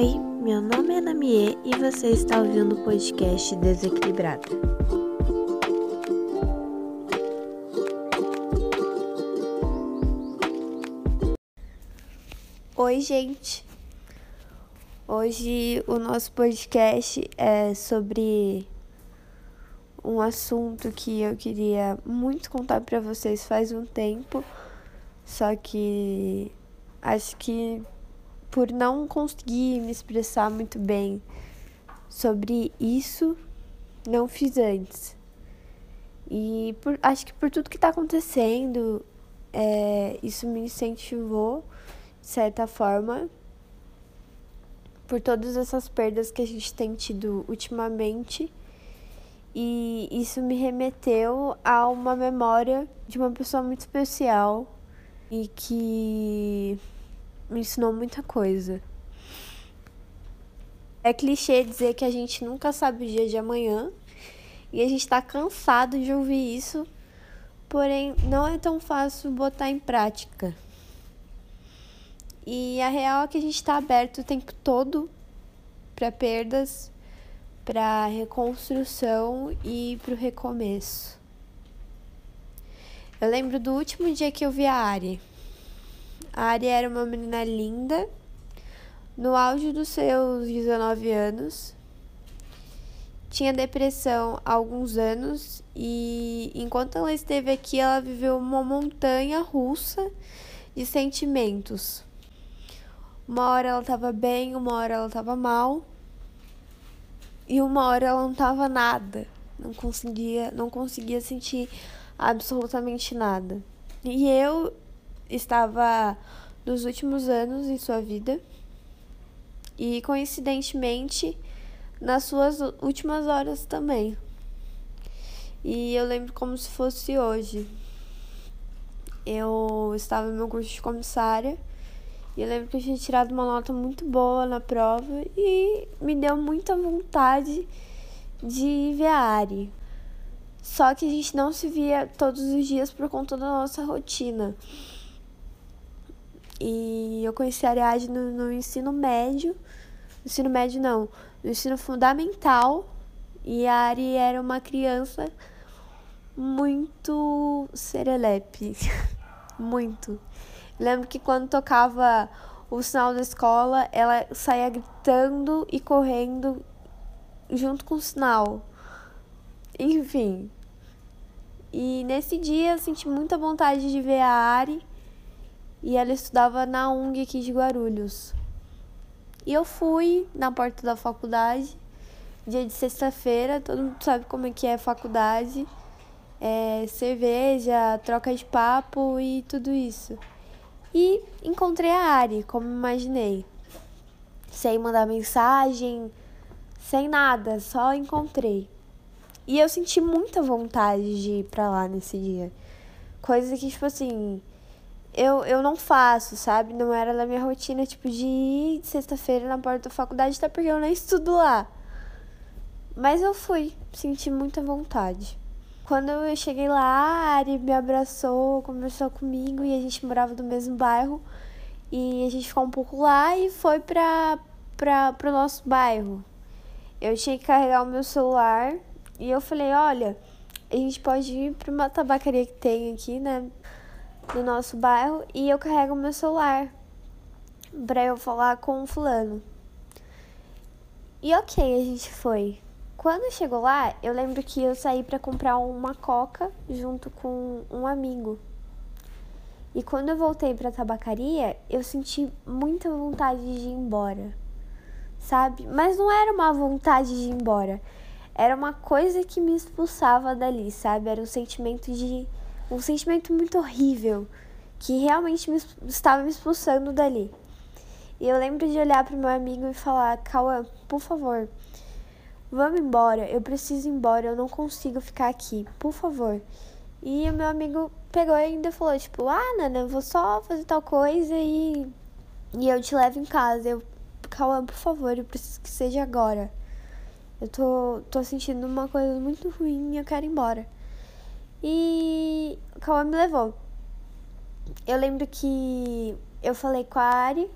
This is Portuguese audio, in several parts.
Oi, meu nome é Namie e você está ouvindo o podcast Desequilibrada. Oi, gente. Hoje o nosso podcast é sobre um assunto que eu queria muito contar para vocês faz um tempo, só que acho que por não conseguir me expressar muito bem sobre isso, não fiz antes. E por, acho que por tudo que está acontecendo, é, isso me incentivou, de certa forma, por todas essas perdas que a gente tem tido ultimamente. E isso me remeteu a uma memória de uma pessoa muito especial e que me ensinou muita coisa. É clichê dizer que a gente nunca sabe o dia de amanhã e a gente está cansado de ouvir isso, porém não é tão fácil botar em prática. E a real é que a gente está aberto o tempo todo para perdas, para reconstrução e para o recomeço. Eu lembro do último dia que eu vi a Ari. A Ari era uma menina linda, no auge dos seus 19 anos. Tinha depressão há alguns anos e enquanto ela esteve aqui, ela viveu uma montanha russa de sentimentos. Uma hora ela estava bem, uma hora ela estava mal. E uma hora ela não estava nada. Não conseguia, não conseguia sentir absolutamente nada. E eu estava nos últimos anos em sua vida e coincidentemente nas suas últimas horas também. E eu lembro como se fosse hoje. Eu estava no meu curso de comissária e eu lembro que eu tinha tirado uma nota muito boa na prova e me deu muita vontade de ver a Ari. Só que a gente não se via todos os dias por conta da nossa rotina. E eu conheci a Ariadne no, no ensino médio. No ensino médio não, no ensino fundamental. E a Ari era uma criança muito serelepe. muito. lembro que quando tocava o sinal da escola, ela saía gritando e correndo junto com o sinal. Enfim. E nesse dia eu senti muita vontade de ver a Ari e ela estudava na UNG aqui de Guarulhos. E eu fui na porta da faculdade, dia de sexta-feira, todo mundo sabe como é que é a faculdade, é, cerveja, troca de papo e tudo isso. E encontrei a Ari, como imaginei. Sem mandar mensagem, sem nada, só encontrei. E eu senti muita vontade de ir pra lá nesse dia. Coisa que, tipo assim, eu, eu não faço, sabe? Não era da minha rotina, tipo, de ir sexta-feira na porta da faculdade, até porque eu nem estudo lá. Mas eu fui, senti muita vontade. Quando eu cheguei lá, a Ari me abraçou, conversou comigo e a gente morava no mesmo bairro. E a gente ficou um pouco lá e foi pra, pra, pro nosso bairro. Eu tinha que carregar o meu celular e eu falei, olha, a gente pode ir pra uma tabacaria que tem aqui, né? Do nosso bairro e eu carrego meu celular para eu falar com o fulano. E ok, a gente foi. Quando chegou lá, eu lembro que eu saí para comprar uma coca junto com um amigo. E quando eu voltei para a tabacaria, eu senti muita vontade de ir embora. Sabe? Mas não era uma vontade de ir embora. Era uma coisa que me expulsava dali, sabe? Era um sentimento de um sentimento muito horrível que realmente me, estava me expulsando dali. E eu lembro de olhar para o meu amigo e falar: Cauã, por favor, vamos embora. Eu preciso ir embora. Eu não consigo ficar aqui. Por favor. E o meu amigo pegou e ainda falou: Tipo, ah, Nana, vou só fazer tal coisa e, e eu te levo em casa. Eu, Cauã, por favor, eu preciso que seja agora. Eu tô, tô sentindo uma coisa muito ruim e eu quero ir embora. E Cauã me levou. Eu lembro que eu falei com a Ari,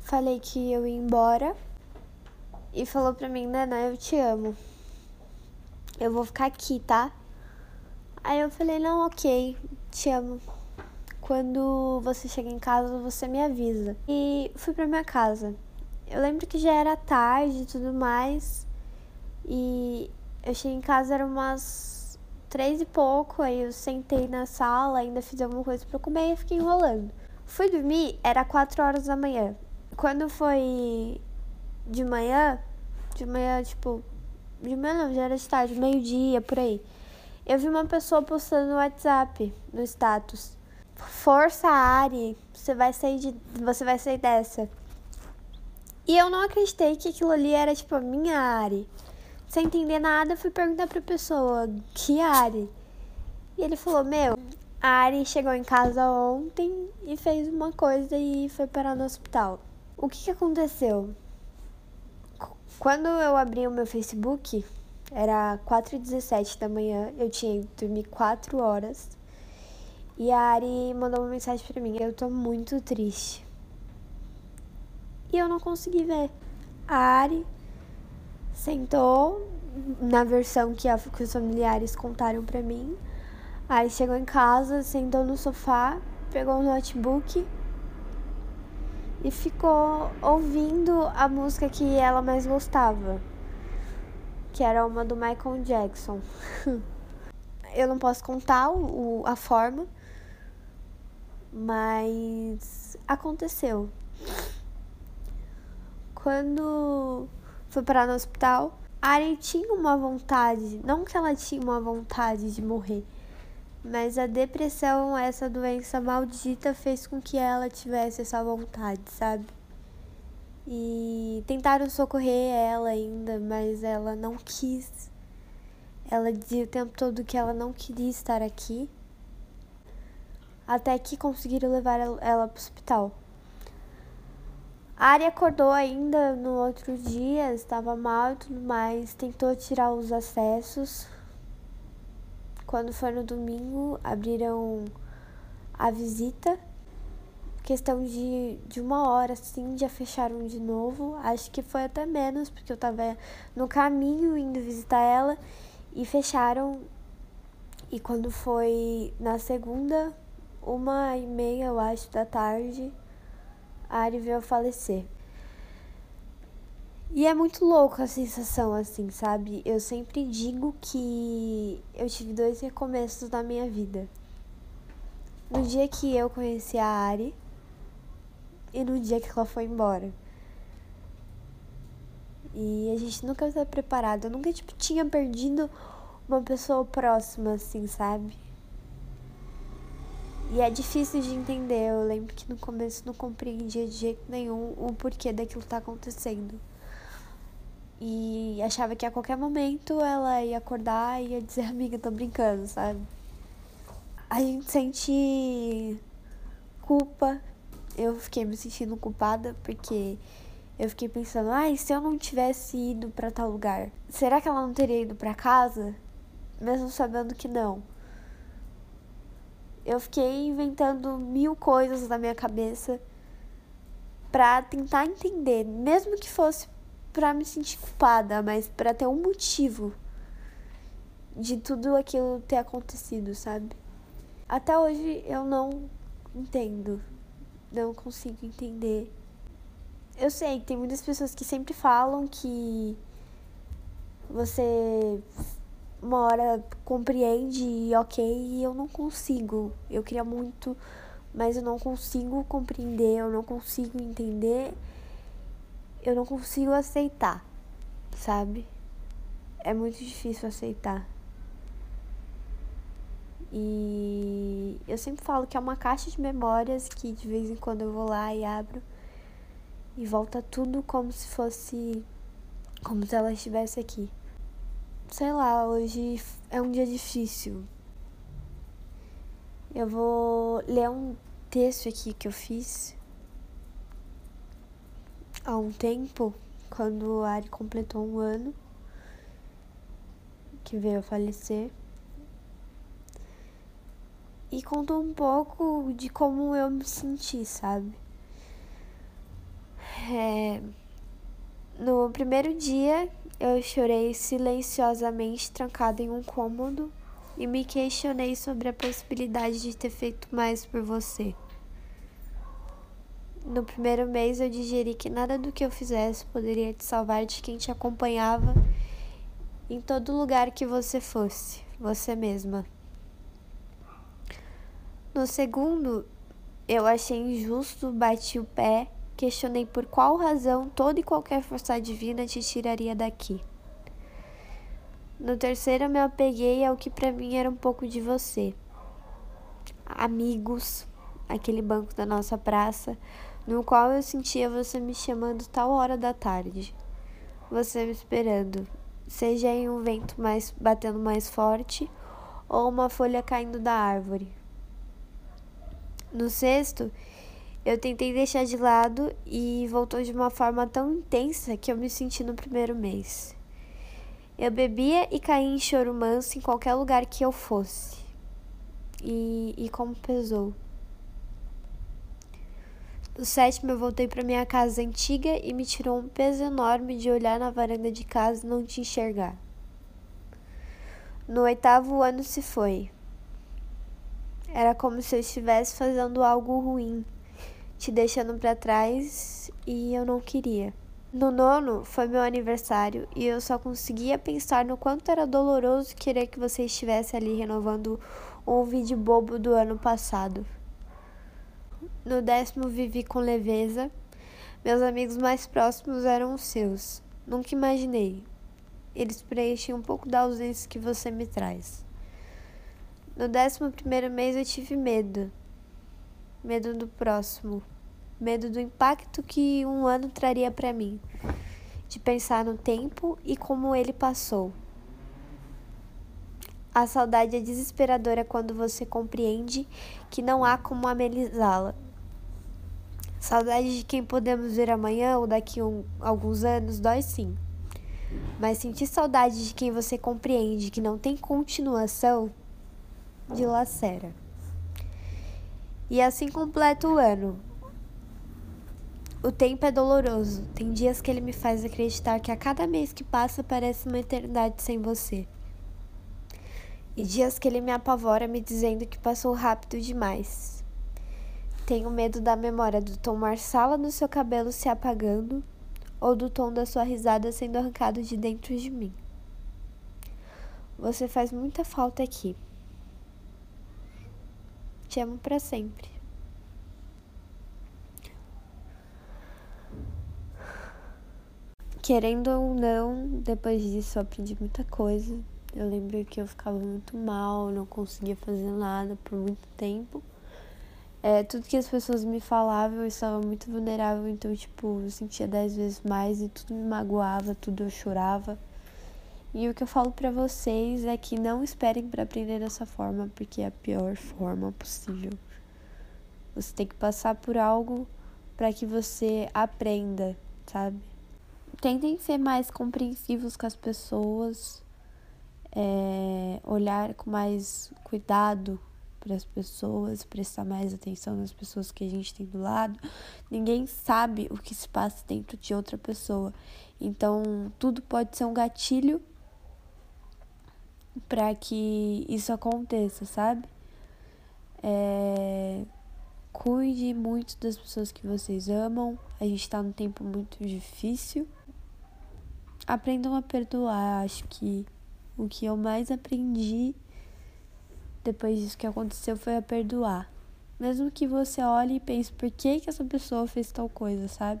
falei que eu ia embora e falou pra mim, Nana, eu te amo. Eu vou ficar aqui, tá? Aí eu falei, não, ok, te amo. Quando você chega em casa, você me avisa. E fui pra minha casa. Eu lembro que já era tarde e tudo mais. E eu cheguei em casa, era umas três e pouco. Aí eu sentei na sala, ainda fiz alguma coisa pra comer e fiquei enrolando. Fui dormir, era quatro horas da manhã. Quando foi de manhã, de manhã, tipo, de manhã não, já era de tarde, meio-dia, por aí. Eu vi uma pessoa postando no WhatsApp, no status. Força, Ari, você vai sair de, você vai sair dessa. E eu não acreditei que aquilo ali era tipo a minha Ari. Sem entender nada, fui perguntar pra pessoa, que Ari? E ele falou, meu, a Ari chegou em casa ontem e fez uma coisa e foi parar no hospital. O que, que aconteceu? Quando eu abri o meu Facebook, era 4h17 da manhã, eu tinha que dormir 4 horas. E a Ari mandou uma mensagem para mim: Eu tô muito triste. E eu não consegui ver. A Ari sentou na versão que, a, que os familiares contaram para mim. Aí chegou em casa, sentou no sofá, pegou o notebook e ficou ouvindo a música que ela mais gostava que era uma do Michael Jackson. Eu não posso contar o, a forma, mas aconteceu. Quando foi parar no hospital, a tinha uma vontade, não que ela tinha uma vontade de morrer, mas a depressão, essa doença maldita, fez com que ela tivesse essa vontade, sabe? E tentaram socorrer ela ainda, mas ela não quis. Ela dizia o tempo todo que ela não queria estar aqui. Até que conseguiram levar ela para o hospital. A Ari acordou ainda no outro dia, estava mal e tudo mais, tentou tirar os acessos. Quando foi no domingo, abriram a visita questão de, de uma hora, assim, já fecharam de novo. Acho que foi até menos, porque eu tava no caminho indo visitar ela e fecharam. E quando foi na segunda, uma e meia, eu acho, da tarde, Ari veio a falecer. E é muito louco a sensação, assim, sabe? Eu sempre digo que eu tive dois recomeços na minha vida. No dia que eu conheci a Ari, e no dia que ela foi embora. E a gente nunca estava preparado. Eu nunca tipo, tinha perdido uma pessoa próxima, assim, sabe? E é difícil de entender. Eu lembro que no começo não compreendia de jeito nenhum o porquê daquilo tá acontecendo. E achava que a qualquer momento ela ia acordar e ia dizer, amiga, tô brincando, sabe? A gente sente culpa eu fiquei me sentindo culpada porque eu fiquei pensando, ai, se eu não tivesse ido para tal lugar, será que ela não teria ido para casa? Mesmo sabendo que não. Eu fiquei inventando mil coisas na minha cabeça para tentar entender, mesmo que fosse para me sentir culpada, mas para ter um motivo de tudo aquilo ter acontecido, sabe? Até hoje eu não entendo não consigo entender. Eu sei que tem muitas pessoas que sempre falam que você uma hora compreende e ok, e eu não consigo. Eu queria muito, mas eu não consigo compreender, eu não consigo entender, eu não consigo aceitar, sabe? É muito difícil aceitar. E eu sempre falo que é uma caixa de memórias que de vez em quando eu vou lá e abro e volta tudo como se fosse como se ela estivesse aqui. Sei lá, hoje é um dia difícil. Eu vou ler um texto aqui que eu fiz há um tempo, quando a Ari completou um ano que veio a falecer e contou um pouco de como eu me senti, sabe? É... No primeiro dia, eu chorei silenciosamente trancada em um cômodo e me questionei sobre a possibilidade de ter feito mais por você. No primeiro mês eu digeri que nada do que eu fizesse poderia te salvar de quem te acompanhava em todo lugar que você fosse, você mesma. No segundo, eu achei injusto, bati o pé, questionei por qual razão toda e qualquer força divina te tiraria daqui. No terceiro, eu me apeguei ao que para mim era um pouco de você. Amigos, aquele banco da nossa praça, no qual eu sentia você me chamando tal hora da tarde. Você me esperando, seja em um vento mais batendo mais forte ou uma folha caindo da árvore. No sexto, eu tentei deixar de lado e voltou de uma forma tão intensa que eu me senti no primeiro mês. Eu bebia e caía em choro manso em qualquer lugar que eu fosse. E, e como pesou. No sétimo, eu voltei para minha casa antiga e me tirou um peso enorme de olhar na varanda de casa e não te enxergar. No oitavo, o ano se foi. Era como se eu estivesse fazendo algo ruim, te deixando para trás e eu não queria. No nono, foi meu aniversário e eu só conseguia pensar no quanto era doloroso querer que você estivesse ali renovando um vídeo bobo do ano passado. No décimo vivi com leveza. Meus amigos mais próximos eram os seus. Nunca imaginei. Eles preenchem um pouco da ausência que você me traz. No décimo primeiro mês eu tive medo. Medo do próximo. Medo do impacto que um ano traria para mim. De pensar no tempo e como ele passou. A saudade é desesperadora quando você compreende que não há como amenizá-la. Saudade de quem podemos ver amanhã ou daqui um, alguns anos dói sim. Mas sentir saudade de quem você compreende que não tem continuação, dilacera. E assim completa o ano. O tempo é doloroso. Tem dias que ele me faz acreditar que a cada mês que passa parece uma eternidade sem você. E dias que ele me apavora me dizendo que passou rápido demais. Tenho medo da memória do tom marsala do seu cabelo se apagando ou do tom da sua risada sendo arrancado de dentro de mim. Você faz muita falta aqui. Te amo para sempre. Querendo ou não, depois disso eu aprendi muita coisa. Eu lembro que eu ficava muito mal, não conseguia fazer nada por muito tempo. É, tudo que as pessoas me falavam, eu estava muito vulnerável, então, tipo, eu sentia dez vezes mais e tudo me magoava, tudo eu chorava. E o que eu falo para vocês é que não esperem para aprender dessa forma, porque é a pior forma possível. Você tem que passar por algo para que você aprenda, sabe? Tentem ser mais compreensivos com as pessoas, é, olhar com mais cuidado para as pessoas, prestar mais atenção nas pessoas que a gente tem do lado. Ninguém sabe o que se passa dentro de outra pessoa. Então, tudo pode ser um gatilho para que isso aconteça, sabe? É... Cuide muito das pessoas que vocês amam. A gente está num tempo muito difícil. Aprendam a perdoar. Acho que o que eu mais aprendi depois disso que aconteceu foi a perdoar. Mesmo que você olhe e pense por que, que essa pessoa fez tal coisa, sabe?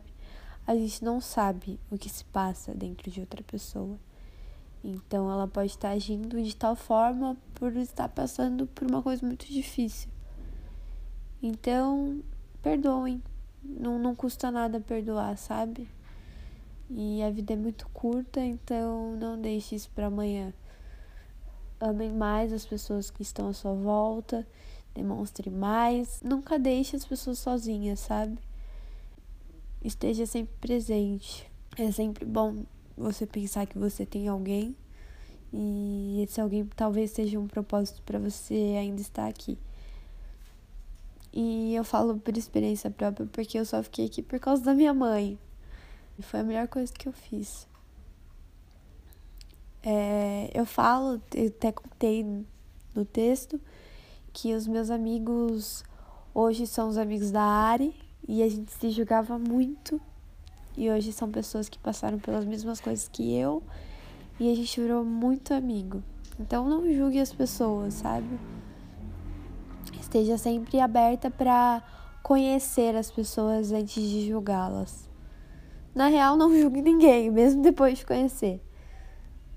A gente não sabe o que se passa dentro de outra pessoa. Então ela pode estar agindo de tal forma por estar passando por uma coisa muito difícil. Então, perdoem. Não, não custa nada perdoar, sabe? E a vida é muito curta, então não deixe isso para amanhã amem mais as pessoas que estão à sua volta, demonstre mais. Nunca deixe as pessoas sozinhas, sabe? Esteja sempre presente. É sempre bom você pensar que você tem alguém e esse alguém talvez seja um propósito para você ainda estar aqui. E eu falo por experiência própria porque eu só fiquei aqui por causa da minha mãe. Foi a melhor coisa que eu fiz. É, eu falo, eu até contei no texto, que os meus amigos hoje são os amigos da Ari e a gente se julgava muito. E hoje são pessoas que passaram pelas mesmas coisas que eu e a gente virou muito amigo. Então não julgue as pessoas, sabe? Esteja sempre aberta para conhecer as pessoas antes de julgá-las. Na real, não julgue ninguém, mesmo depois de conhecer.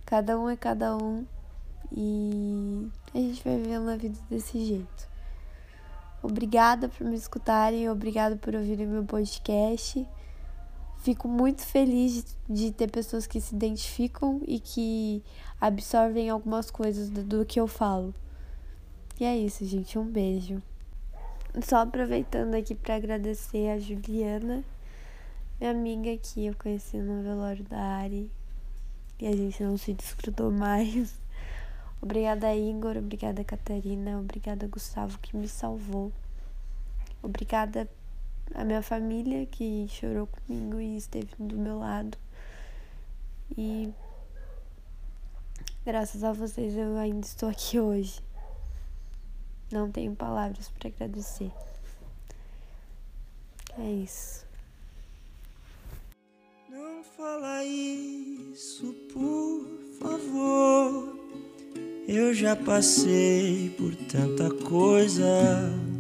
Cada um é cada um e a gente vai vivendo a vida desse jeito. Obrigada por me escutarem, obrigada por ouvirem meu podcast. Fico muito feliz de, ter pessoas que se identificam e que absorvem algumas coisas do, que eu falo. E é isso, gente. Um beijo. Só aproveitando aqui para agradecer a Juliana, minha amiga que eu conheci no velório da Ari e a gente não se desgrudou mais. Obrigada, Igor. Obrigada, Catarina. Obrigada, Gustavo, que me salvou. Obrigada a minha família que chorou comigo e esteve do meu lado. E graças a vocês eu ainda estou aqui hoje. Não tenho palavras para agradecer. É isso. Não fala isso, por favor. Eu já passei por tanta coisa.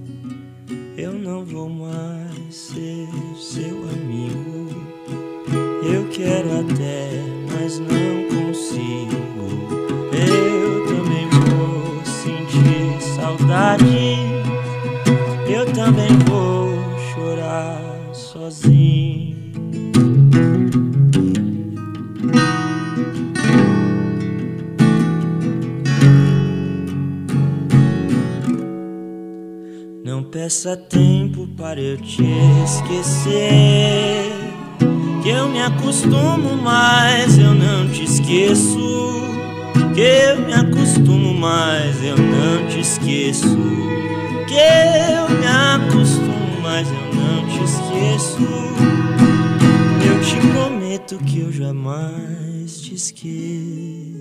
Eu não vou mais ser seu amigo. Eu quero até, mas não consigo. Eu também vou sentir saudade. Eu também vou Peça tempo para eu te esquecer. Que eu me acostumo, mas eu não te esqueço. Que eu me acostumo, mas eu não te esqueço. Que eu me acostumo, mas eu não te esqueço. Eu te prometo que eu jamais te esqueço.